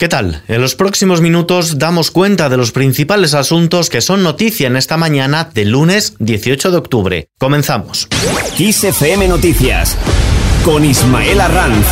¿Qué tal? En los próximos minutos damos cuenta de los principales asuntos que son noticia en esta mañana del lunes 18 de octubre. Comenzamos. XFM Noticias con Ismael Arranz.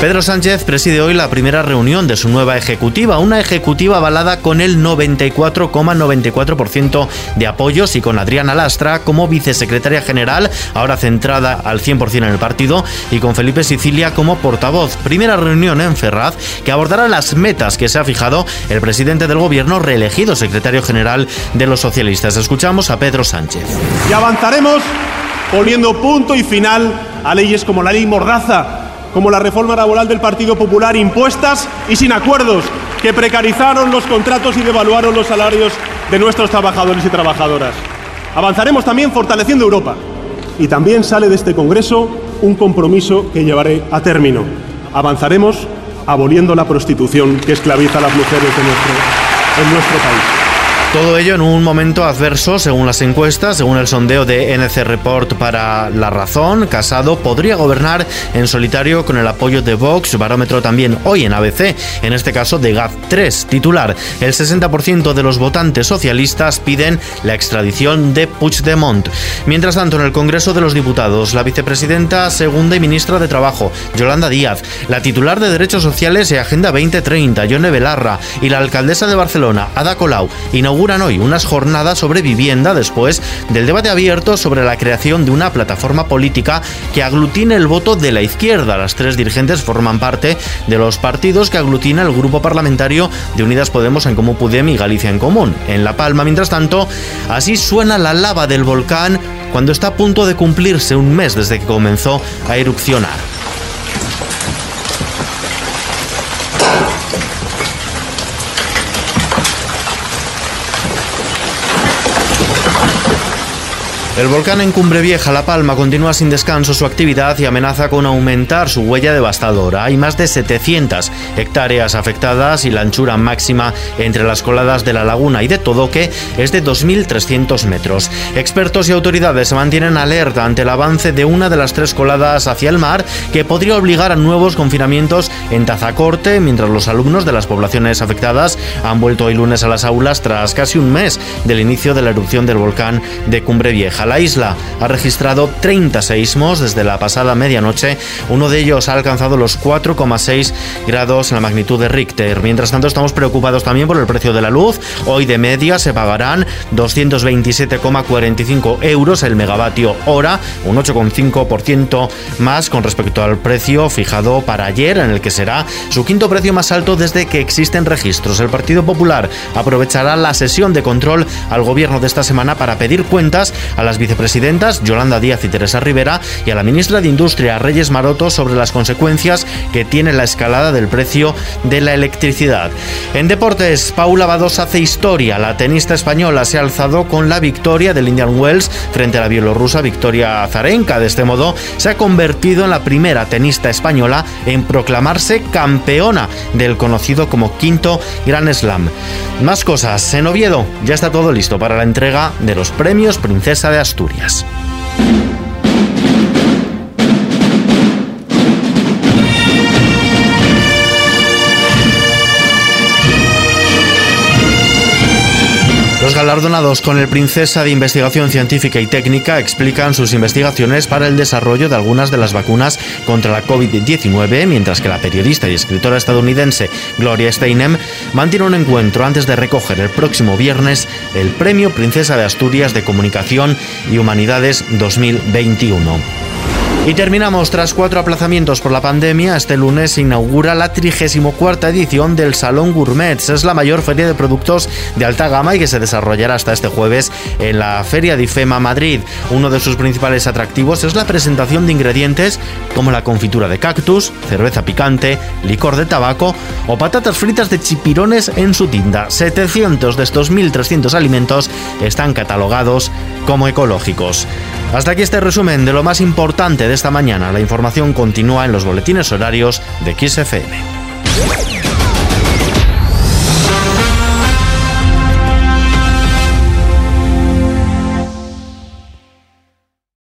Pedro Sánchez preside hoy la primera reunión de su nueva ejecutiva, una ejecutiva avalada con el 94,94% de apoyos y con Adriana Lastra como vicesecretaria general, ahora centrada al 100% en el partido, y con Felipe Sicilia como portavoz. Primera reunión en Ferraz que abordará las metas que se ha fijado el presidente del gobierno reelegido secretario general de los socialistas. Escuchamos a Pedro Sánchez. Y avanzaremos poniendo punto y final a leyes como la ley Mordaza como la reforma laboral del Partido Popular, impuestas y sin acuerdos, que precarizaron los contratos y devaluaron los salarios de nuestros trabajadores y trabajadoras. Avanzaremos también fortaleciendo Europa. Y también sale de este Congreso un compromiso que llevaré a término. Avanzaremos aboliendo la prostitución que esclaviza a las mujeres en nuestro país. Todo ello en un momento adverso, según las encuestas, según el sondeo de NC Report para La Razón, Casado podría gobernar en solitario con el apoyo de Vox, barómetro también hoy en ABC, en este caso de GAT3, titular. El 60% de los votantes socialistas piden la extradición de Puigdemont. Mientras tanto, en el Congreso de los Diputados, la vicepresidenta segunda y ministra de Trabajo, Yolanda Díaz, la titular de Derechos Sociales y Agenda 2030, Yone Belarra, y la alcaldesa de Barcelona, Ada Colau, inauguran hoy unas jornadas sobre vivienda después del debate abierto sobre la creación de una plataforma política que aglutine el voto de la izquierda. Las tres dirigentes forman parte de los partidos que aglutina el grupo parlamentario de Unidas Podemos en Común Pudem y Galicia en Común. En La Palma, mientras tanto, así suena la lava del volcán cuando está a punto de cumplirse un mes desde que comenzó a erupcionar. El volcán en Cumbre Vieja, La Palma, continúa sin descanso su actividad y amenaza con aumentar su huella devastadora. Hay más de 700 hectáreas afectadas y la anchura máxima entre las coladas de la laguna y de Todoque es de 2.300 metros. Expertos y autoridades se mantienen alerta ante el avance de una de las tres coladas hacia el mar que podría obligar a nuevos confinamientos en Tazacorte, mientras los alumnos de las poblaciones afectadas han vuelto hoy lunes a las aulas tras casi un mes del inicio de la erupción del volcán de Cumbre Vieja. La isla ha registrado 30 seísmos desde la pasada medianoche. Uno de ellos ha alcanzado los 4,6 grados en la magnitud de Richter. Mientras tanto, estamos preocupados también por el precio de la luz. Hoy de media se pagarán 227,45 euros el megavatio hora, un 8,5% más con respecto al precio fijado para ayer, en el que será su quinto precio más alto desde que existen registros. El Partido Popular aprovechará la sesión de control al gobierno de esta semana para pedir cuentas a las vicepresidentas Yolanda Díaz y Teresa Rivera y a la ministra de Industria Reyes Maroto sobre las consecuencias que tiene la escalada del precio de la electricidad. En deportes, Paula Badosa hace historia. La tenista española se ha alzado con la victoria del Indian Wells frente a la bielorrusa Victoria Azarenka. De este modo, se ha convertido en la primera tenista española en proclamarse campeona del conocido como quinto Gran Slam. Más cosas. En Oviedo ya está todo listo para la entrega de los premios Princesa de Asturias. Galardonados con el Princesa de Investigación Científica y Técnica explican sus investigaciones para el desarrollo de algunas de las vacunas contra la COVID-19, mientras que la periodista y escritora estadounidense Gloria Steinem mantiene un encuentro antes de recoger el próximo viernes el Premio Princesa de Asturias de Comunicación y Humanidades 2021. Y terminamos tras cuatro aplazamientos por la pandemia. Este lunes se inaugura la 34 edición del Salón Gourmets. Es la mayor feria de productos de alta gama y que se desarrollará hasta este jueves en la Feria de IFEMA Madrid. Uno de sus principales atractivos es la presentación de ingredientes como la confitura de cactus, cerveza picante, licor de tabaco o patatas fritas de chipirones en su tinda. 700 de estos 1.300 alimentos están catalogados como ecológicos. Hasta aquí este resumen de lo más importante de esta mañana. La información continúa en los boletines horarios de XFM.